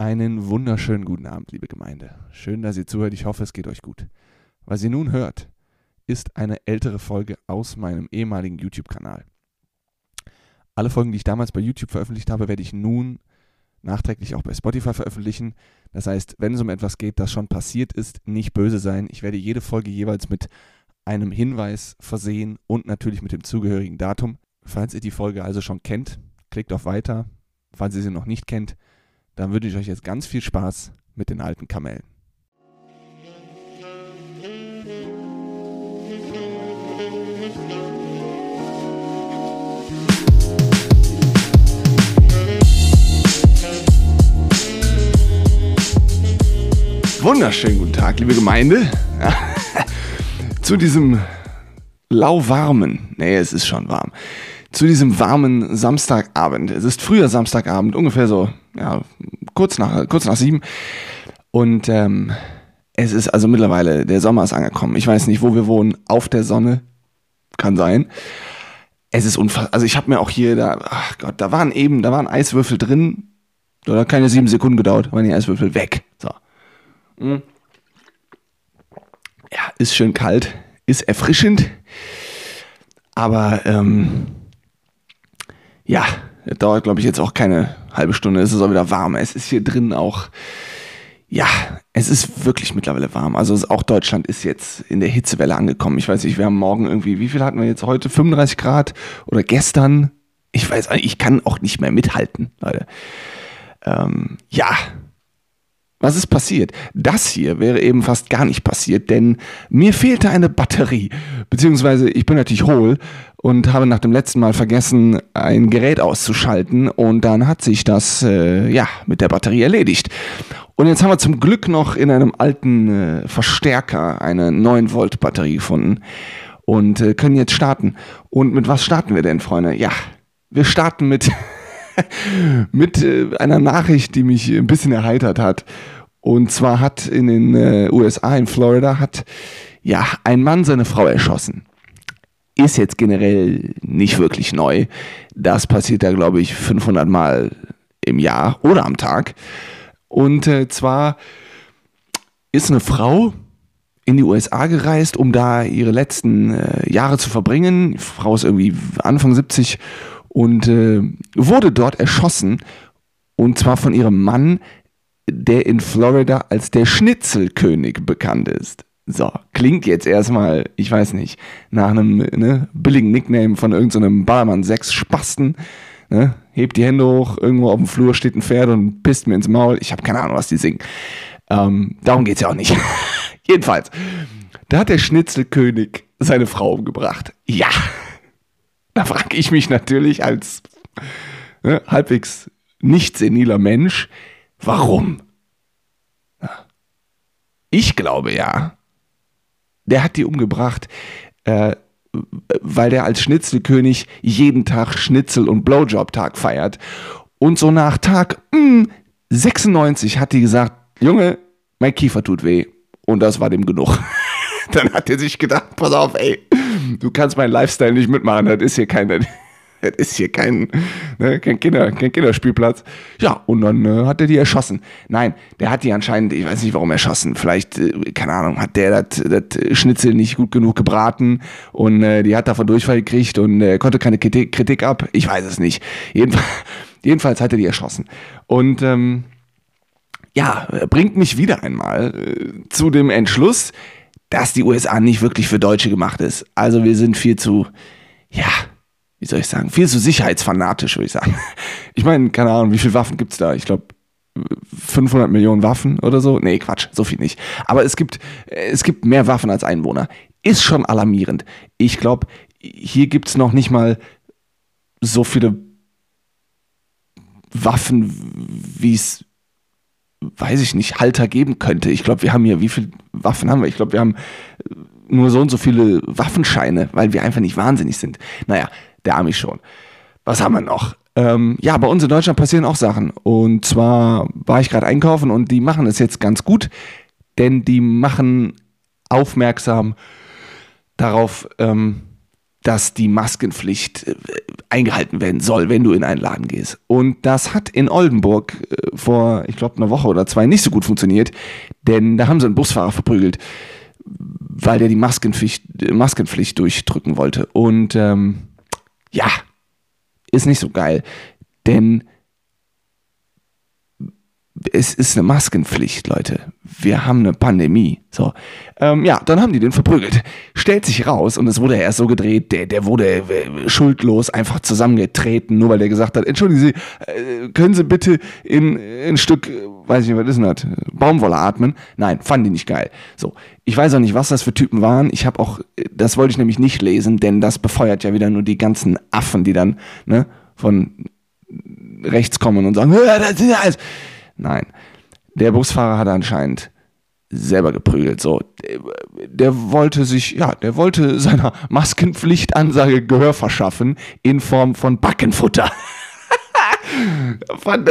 Einen wunderschönen guten Abend, liebe Gemeinde. Schön, dass ihr zuhört. Ich hoffe, es geht euch gut. Was ihr nun hört, ist eine ältere Folge aus meinem ehemaligen YouTube-Kanal. Alle Folgen, die ich damals bei YouTube veröffentlicht habe, werde ich nun nachträglich auch bei Spotify veröffentlichen. Das heißt, wenn es um etwas geht, das schon passiert ist, nicht böse sein. Ich werde jede Folge jeweils mit einem Hinweis versehen und natürlich mit dem zugehörigen Datum. Falls ihr die Folge also schon kennt, klickt auf Weiter. Falls ihr sie noch nicht kennt, dann wünsche ich euch jetzt ganz viel Spaß mit den alten Kamellen. Wunderschönen guten Tag, liebe Gemeinde. Zu diesem lauwarmen, nee, es ist schon warm, zu diesem warmen Samstagabend. Es ist früher Samstagabend, ungefähr so, ja, kurz nach, kurz nach sieben. Und ähm, es ist also mittlerweile, der Sommer ist angekommen. Ich weiß nicht, wo wir wohnen, auf der Sonne. Kann sein. Es ist unfassbar. Also ich habe mir auch hier, da, ach Gott, da waren eben, da waren Eiswürfel drin. Da hat keine sieben Sekunden gedauert, waren die Eiswürfel weg. So. Hm. Ja, ist schön kalt, ist erfrischend. Aber ähm, ja, das dauert, glaube ich, jetzt auch keine halbe Stunde. Es ist auch wieder warm. Es ist hier drin auch, ja, es ist wirklich mittlerweile warm. Also auch Deutschland ist jetzt in der Hitzewelle angekommen. Ich weiß nicht, wir haben morgen irgendwie, wie viel hatten wir jetzt heute? 35 Grad oder gestern? Ich weiß, ich kann auch nicht mehr mithalten, Leute. Ähm, ja, was ist passiert? Das hier wäre eben fast gar nicht passiert, denn mir fehlte eine Batterie. Beziehungsweise ich bin natürlich hohl und habe nach dem letzten Mal vergessen, ein Gerät auszuschalten und dann hat sich das äh, ja mit der Batterie erledigt. Und jetzt haben wir zum Glück noch in einem alten äh, Verstärker eine 9 Volt Batterie gefunden und äh, können jetzt starten. Und mit was starten wir denn, Freunde? Ja, wir starten mit mit äh, einer Nachricht, die mich ein bisschen erheitert hat. Und zwar hat in den äh, USA, in Florida, hat ja ein Mann seine Frau erschossen. Ist jetzt generell nicht wirklich neu. Das passiert da, glaube ich, 500 Mal im Jahr oder am Tag. Und äh, zwar ist eine Frau in die USA gereist, um da ihre letzten äh, Jahre zu verbringen. Die Frau ist irgendwie Anfang 70 und äh, wurde dort erschossen. Und zwar von ihrem Mann, der in Florida als der Schnitzelkönig bekannt ist. So, klingt jetzt erstmal, ich weiß nicht, nach einem ne, billigen Nickname von irgendeinem so Ballermann 6 Spasten. Ne? Hebt die Hände hoch, irgendwo auf dem Flur steht ein Pferd und pisst mir ins Maul. Ich habe keine Ahnung, was die singen. Ähm, darum geht's ja auch nicht. Jedenfalls, da hat der Schnitzelkönig seine Frau umgebracht. Ja. Da frage ich mich natürlich als ne, halbwegs nicht seniler Mensch, warum? Ich glaube ja, der hat die umgebracht, äh, weil der als Schnitzelkönig jeden Tag Schnitzel- und Blowjob-Tag feiert. Und so nach Tag mh, hm, 96 hat die gesagt, Junge, mein Kiefer tut weh. Und das war dem genug. Dann hat er sich gedacht, pass auf, ey, du kannst meinen Lifestyle nicht mitmachen, das ist hier keine, das ist hier kein, ne, kein, Kinder, kein Kinderspielplatz. Ja, und dann äh, hat er die erschossen. Nein, der hat die anscheinend, ich weiß nicht warum erschossen. Vielleicht, äh, keine Ahnung, hat der das Schnitzel nicht gut genug gebraten und äh, die hat davon Durchfall gekriegt und äh, konnte keine Kritik, Kritik ab. Ich weiß es nicht. Jedenfalls, jedenfalls hat er die erschossen. Und ähm, ja, bringt mich wieder einmal äh, zu dem Entschluss, dass die USA nicht wirklich für Deutsche gemacht ist. Also wir sind viel zu, ja, wie soll ich sagen, viel zu sicherheitsfanatisch, würde ich sagen. Ich meine, keine Ahnung, wie viele Waffen gibt es da? Ich glaube, 500 Millionen Waffen oder so? Nee, Quatsch, so viel nicht. Aber es gibt, es gibt mehr Waffen als Einwohner. Ist schon alarmierend. Ich glaube, hier gibt es noch nicht mal so viele Waffen, wie es weiß ich nicht, Halter geben könnte. Ich glaube, wir haben hier, wie viele Waffen haben wir? Ich glaube, wir haben nur so und so viele Waffenscheine, weil wir einfach nicht wahnsinnig sind. Naja, der Army schon. Was haben wir noch? Ähm, ja, bei uns in Deutschland passieren auch Sachen. Und zwar war ich gerade einkaufen und die machen es jetzt ganz gut, denn die machen aufmerksam darauf, ähm, dass die Maskenpflicht äh, eingehalten werden soll, wenn du in einen Laden gehst. Und das hat in Oldenburg äh, vor, ich glaube, einer Woche oder zwei nicht so gut funktioniert, denn da haben sie einen Busfahrer verprügelt, weil der die Maskenpflicht, Maskenpflicht durchdrücken wollte. Und ähm, ja, ist nicht so geil, denn es ist eine Maskenpflicht, Leute. Wir haben eine Pandemie. So. Ähm, ja, dann haben die den verprügelt. Stellt sich raus, und es wurde erst so gedreht, der, der wurde äh, schuldlos einfach zusammengetreten, nur weil der gesagt hat, entschuldigen Sie, äh, können Sie bitte in, in ein Stück, äh, weiß ich nicht, was ist denn das, Baumwolle atmen? Nein, fanden die nicht geil. So. Ich weiß auch nicht, was das für Typen waren. Ich habe auch, das wollte ich nämlich nicht lesen, denn das befeuert ja wieder nur die ganzen Affen, die dann, ne, von rechts kommen und sagen, das ist alles Nein. Der Busfahrer hat anscheinend selber geprügelt. So, der, der, wollte sich, ja, der wollte seiner Maskenpflichtansage Gehör verschaffen in Form von Backenfutter. fand,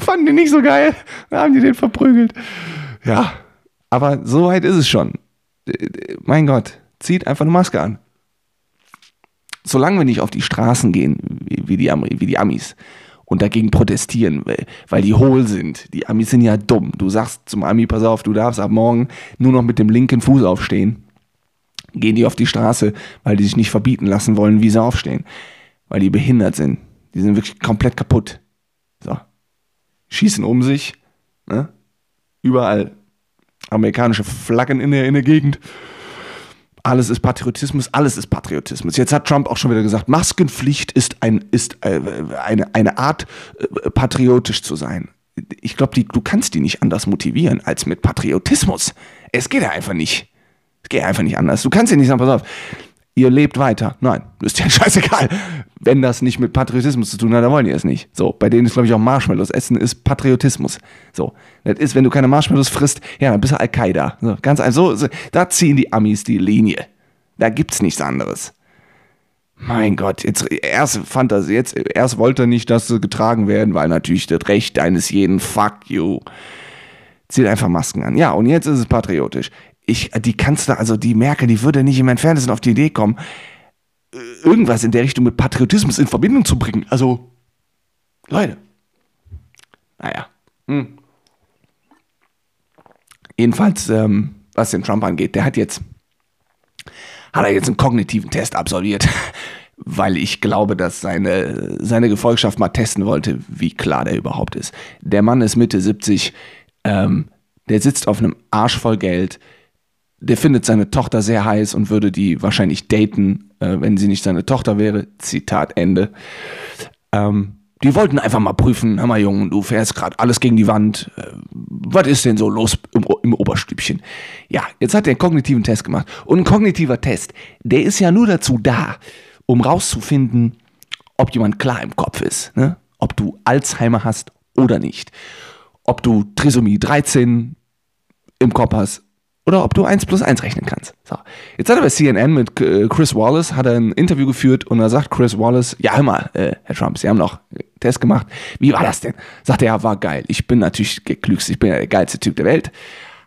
fanden die nicht so geil. Da haben die den verprügelt. Ja, aber so weit ist es schon. Mein Gott, zieht einfach eine Maske an. Solange wir nicht auf die Straßen gehen, wie die, wie die Amis, und dagegen protestieren, weil, weil die hohl sind. Die Amis sind ja dumm. Du sagst zum Ami, pass auf, du darfst ab morgen nur noch mit dem linken Fuß aufstehen. Gehen die auf die Straße, weil die sich nicht verbieten lassen wollen, wie sie aufstehen. Weil die behindert sind. Die sind wirklich komplett kaputt. So. Schießen um sich. Ne? Überall amerikanische Flaggen in der, in der Gegend alles ist Patriotismus, alles ist Patriotismus. Jetzt hat Trump auch schon wieder gesagt, Maskenpflicht ist, ein, ist äh, eine, eine Art, äh, patriotisch zu sein. Ich glaube, du kannst die nicht anders motivieren als mit Patriotismus. Es geht ja einfach nicht. Es geht einfach nicht anders. Du kannst ja nicht sagen, pass auf, ihr lebt weiter. Nein, ist ja scheißegal. Wenn das nicht mit Patriotismus zu tun hat, dann wollen die es nicht. So, bei denen ist, glaube ich, auch Marshmallows essen ist Patriotismus. So, das ist, wenn du keine Marshmallows frisst, ja, dann bist du Al-Qaida. So, ganz einfach, so, so, da ziehen die Amis die Linie. Da gibt's nichts anderes. Mein Gott, jetzt erst fand er, jetzt erst wollte er nicht, dass sie getragen werden, weil natürlich das Recht eines jeden Fuck you. Zieht einfach Masken an. Ja, und jetzt ist es patriotisch ich, die Kanzler, also die Merkel, die würde nicht im Entferntesten auf die Idee kommen, irgendwas in der Richtung mit Patriotismus in Verbindung zu bringen. Also, Leute. Naja. Hm. Jedenfalls, ähm, was den Trump angeht, der hat jetzt, hat er jetzt einen kognitiven Test absolviert, weil ich glaube, dass seine, seine Gefolgschaft mal testen wollte, wie klar der überhaupt ist. Der Mann ist Mitte 70, ähm, der sitzt auf einem Arsch voll Geld, der findet seine Tochter sehr heiß und würde die wahrscheinlich daten, äh, wenn sie nicht seine Tochter wäre. Zitat Ende. Ähm, die wollten einfach mal prüfen, hör mal Junge, du fährst gerade alles gegen die Wand. Äh, was ist denn so los im, im, Oberstübchen? Ja, jetzt hat er einen kognitiven Test gemacht. Und ein kognitiver Test, der ist ja nur dazu da, um rauszufinden, ob jemand klar im Kopf ist. Ne? Ob du Alzheimer hast oder nicht. Ob du Trisomie 13 im Kopf hast oder ob du 1 plus 1 rechnen kannst. So. Jetzt hat er bei CNN mit äh, Chris Wallace hat er ein Interview geführt und da sagt Chris Wallace, ja hör mal, äh, Herr Trump, Sie haben noch einen Test gemacht. Wie war das denn? Sagt er, ja, war geil. Ich bin natürlich der ich bin der geilste Typ der Welt.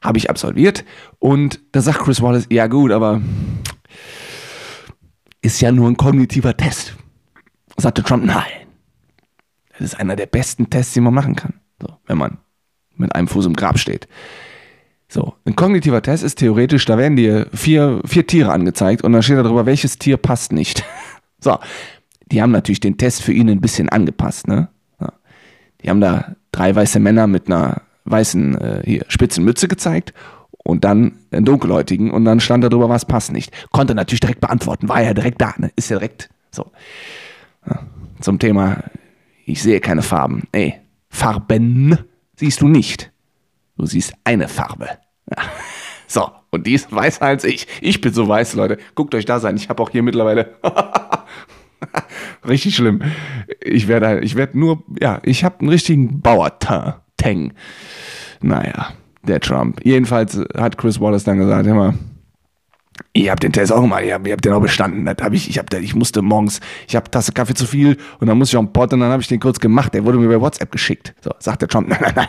Habe ich absolviert. Und da sagt Chris Wallace, ja gut, aber ist ja nur ein kognitiver Test. Sagte Trump, nein. Das ist einer der besten Tests, die man machen kann. So, wenn man mit einem Fuß im Grab steht. So, ein kognitiver Test ist theoretisch, da werden dir vier, vier Tiere angezeigt und dann steht darüber, welches Tier passt nicht. so, die haben natürlich den Test für ihn ein bisschen angepasst, ne? Die haben da drei weiße Männer mit einer weißen äh, hier, spitzen Mütze gezeigt und dann einen dunkelhäutigen und dann stand darüber, was passt nicht. Konnte natürlich direkt beantworten, war ja direkt da, ne? Ist ja direkt so. Ja. Zum Thema, ich sehe keine Farben. Ey, Farben siehst du nicht. Du siehst eine Farbe. So, und die ist weißer als ich. Ich bin so weiß, Leute. Guckt euch da sein. Ich habe auch hier mittlerweile. Richtig schlimm. Ich werde ich werd nur, ja, ich habe einen richtigen Bauer-Tang. Naja, der Trump. Jedenfalls hat Chris Wallace dann gesagt, immer, ich habe den Test auch gemacht, ich habe hab den auch bestanden. Das hab ich, ich, hab, ich musste morgens, ich habe Tasse Kaffee zu viel und dann musste ich auch einen Pott und dann habe ich den kurz gemacht. Der wurde mir bei WhatsApp geschickt. So, sagt der Trump, nein, nein, nein,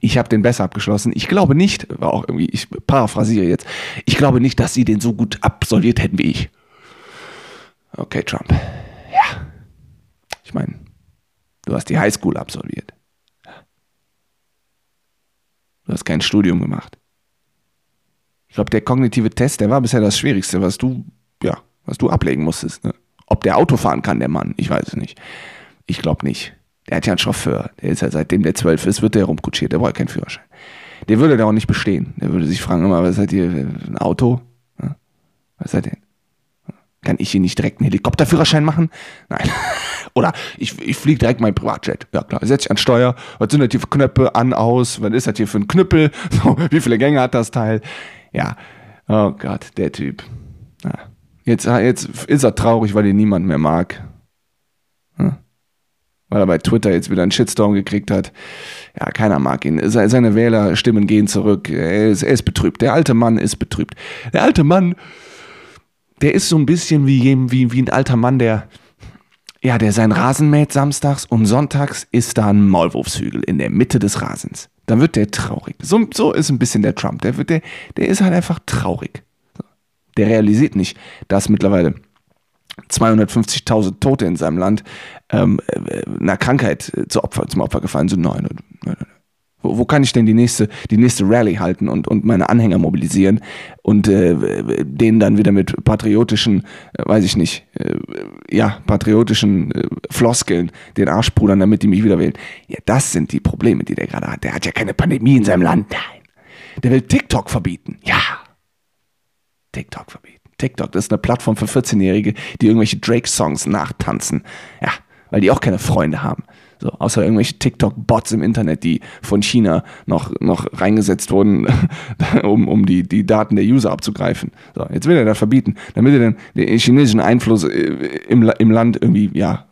ich habe den besser abgeschlossen. Ich glaube nicht, war auch irgendwie, ich paraphrasiere jetzt, ich glaube nicht, dass sie den so gut absolviert hätten wie ich. Okay, Trump. Ja. Ich meine, du hast die Highschool absolviert. Du hast kein Studium gemacht. Ich glaube, der kognitive Test, der war bisher das Schwierigste, was du, ja, was du ablegen musstest. Ne? Ob der Auto fahren kann, der Mann, ich weiß es nicht. Ich glaube nicht. Der hat ja einen Chauffeur. Der ist ja seitdem der zwölf ist, wird der rumkutschiert. Der braucht keinen Führerschein. Der würde da auch nicht bestehen. Der würde sich fragen, immer, was seid ihr, ein Auto? Was seid ihr? Kann ich hier nicht direkt einen Helikopterführerschein machen? Nein. Oder ich, ich fliege direkt mein Privatjet. Ja klar, setze ich an Steuer. Was sind das hier für Knöpfe? An, aus? Was ist das hier für ein Knüppel? So, wie viele Gänge hat das Teil? Ja. Oh Gott, der Typ. Ja. Jetzt, jetzt ist er traurig, weil ihn niemand mehr mag. Hm? Weil er bei Twitter jetzt wieder einen Shitstorm gekriegt hat. Ja, keiner mag ihn. Seine Wählerstimmen gehen zurück. Er ist, er ist betrübt. Der alte Mann ist betrübt. Der alte Mann, der ist so ein bisschen wie, wie, wie ein alter Mann, der, ja, der seinen Rasen mäht samstags und sonntags ist da ein Maulwurfshügel in der Mitte des Rasens. Dann wird der traurig. So, so ist ein bisschen der Trump. Der, wird, der, der ist halt einfach traurig. Der realisiert nicht, dass mittlerweile 250.000 Tote in seinem Land ähm, äh, einer Krankheit zu Opfer, zum Opfer gefallen sind. Nein, nein, nein. Wo, wo, kann ich denn die nächste, die nächste Rallye halten und, und meine Anhänger mobilisieren und äh, denen dann wieder mit patriotischen, äh, weiß ich nicht, äh, ja, patriotischen äh, Floskeln den Arsch pudern, damit die mich wieder wählen. Ja, das sind die Probleme, die der gerade hat. Der hat ja keine Pandemie in seinem Land. Nein. Der will TikTok verbieten. Ja. TikTok verbieten. TikTok, das ist eine Plattform für 14-Jährige, die irgendwelche Drake-Songs nachtanzen. Ja, weil die auch keine Freunde haben. So, außer irgendwelche TikTok-Bots im Internet, die von China noch, noch reingesetzt wurden, um, um die, die Daten der User abzugreifen. So, jetzt will er das verbieten, damit er dann den chinesischen Einfluss äh, im, im Land irgendwie, ja,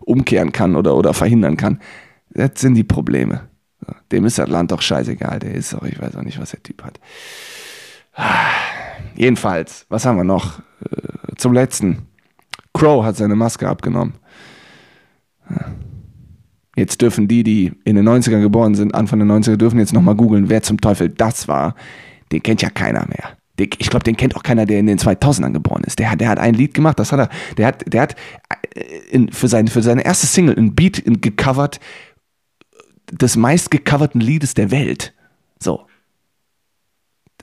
umkehren kann oder, oder verhindern kann. Das sind die Probleme. So, dem ist das Land doch scheißegal. Der ist doch, ich weiß auch nicht, was der Typ hat. Jedenfalls, was haben wir noch? Äh, zum letzten. Crow hat seine Maske abgenommen. Jetzt dürfen die, die in den 90ern geboren sind, Anfang der 90er, dürfen jetzt nochmal googeln, wer zum Teufel das war. Den kennt ja keiner mehr. Ich glaube, den kennt auch keiner, der in den 2000ern geboren ist. Der, der hat ein Lied gemacht, das hat er, der hat, der hat äh, in, für, seine, für seine erste Single ein Beat gecovert des meistgecoverten Liedes der Welt. So.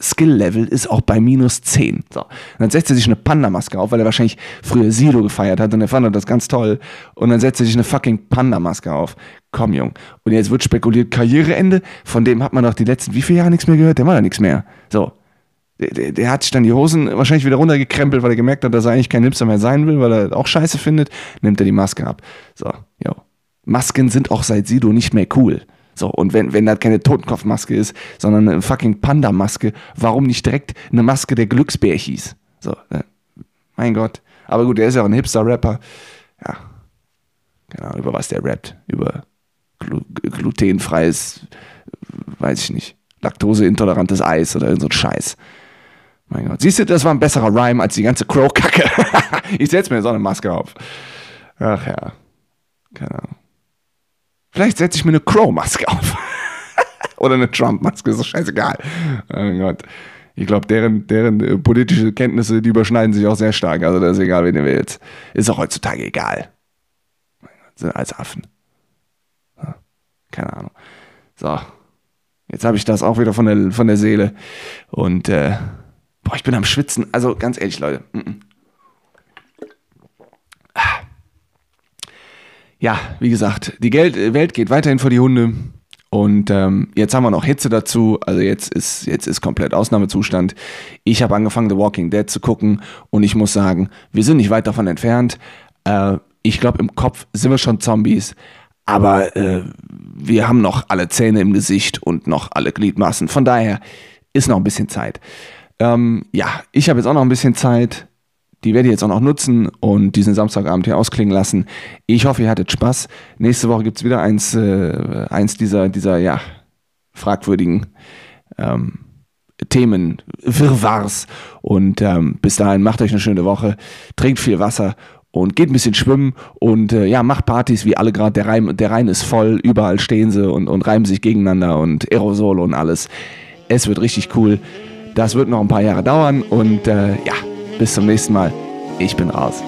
Skill-Level ist auch bei minus 10. So. Und dann setzt er sich eine Panda-Maske auf, weil er wahrscheinlich früher Sido gefeiert hat und er fand das ganz toll. Und dann setzt er sich eine fucking Panda-Maske auf. Komm, Jung. Und jetzt wird spekuliert, Karriereende, von dem hat man doch die letzten wie viele Jahre nichts mehr gehört, der war da nichts mehr. So. Der, der, der, hat sich dann die Hosen wahrscheinlich wieder runtergekrempelt, weil er gemerkt hat, dass er eigentlich kein Hipster mehr sein will, weil er auch Scheiße findet, nimmt er die Maske ab. So, jo. Masken sind auch seit Sido nicht mehr cool. So, und wenn, wenn das keine Totenkopfmaske ist, sondern eine fucking Panda-Maske, warum nicht direkt eine Maske der Glücksbär hieß? So, ne? mein Gott. Aber gut, der ist ja auch ein Hipster-Rapper. Ja, Ahnung, über was der rappt. Über glu glutenfreies, weiß ich nicht, laktoseintolerantes Eis oder irgend so ein Scheiß. Mein Gott. Siehst du, das war ein besserer Rhyme als die ganze Crow-Kacke. ich setze mir so eine Maske auf. Ach ja. Keine Ahnung. Vielleicht setze ich mir eine Crow-Maske auf. Oder eine Trump-Maske, ist doch scheißegal. Oh Gott. Ich glaube, deren, deren äh, politische Kenntnisse, die überschneiden sich auch sehr stark. Also das ist egal, wen du willst. Ist auch heutzutage egal. Sind als Affen. Keine Ahnung. So. Jetzt habe ich das auch wieder von der, von der Seele. Und äh, boah, ich bin am Schwitzen. Also ganz ehrlich, Leute. Mm -mm. Ja, wie gesagt, die Geld Welt geht weiterhin vor die Hunde. Und ähm, jetzt haben wir noch Hitze dazu. Also jetzt ist, jetzt ist komplett Ausnahmezustand. Ich habe angefangen, The Walking Dead zu gucken und ich muss sagen, wir sind nicht weit davon entfernt. Äh, ich glaube, im Kopf sind wir schon Zombies, aber äh, wir haben noch alle Zähne im Gesicht und noch alle Gliedmaßen. Von daher ist noch ein bisschen Zeit. Ähm, ja, ich habe jetzt auch noch ein bisschen Zeit die werde ich jetzt auch noch nutzen und diesen Samstagabend hier ausklingen lassen. Ich hoffe, ihr hattet Spaß. Nächste Woche gibt es wieder eins, äh, eins dieser, dieser, ja, fragwürdigen ähm, Themen, Wirrwarrs. Und ähm, bis dahin macht euch eine schöne Woche, trinkt viel Wasser und geht ein bisschen schwimmen und äh, ja, macht Partys wie alle gerade. Der, Reim, der Rhein ist voll, überall stehen sie und, und reiben sich gegeneinander und Aerosol und alles. Es wird richtig cool. Das wird noch ein paar Jahre dauern und äh, ja, bis zum nächsten Mal. Ich bin raus.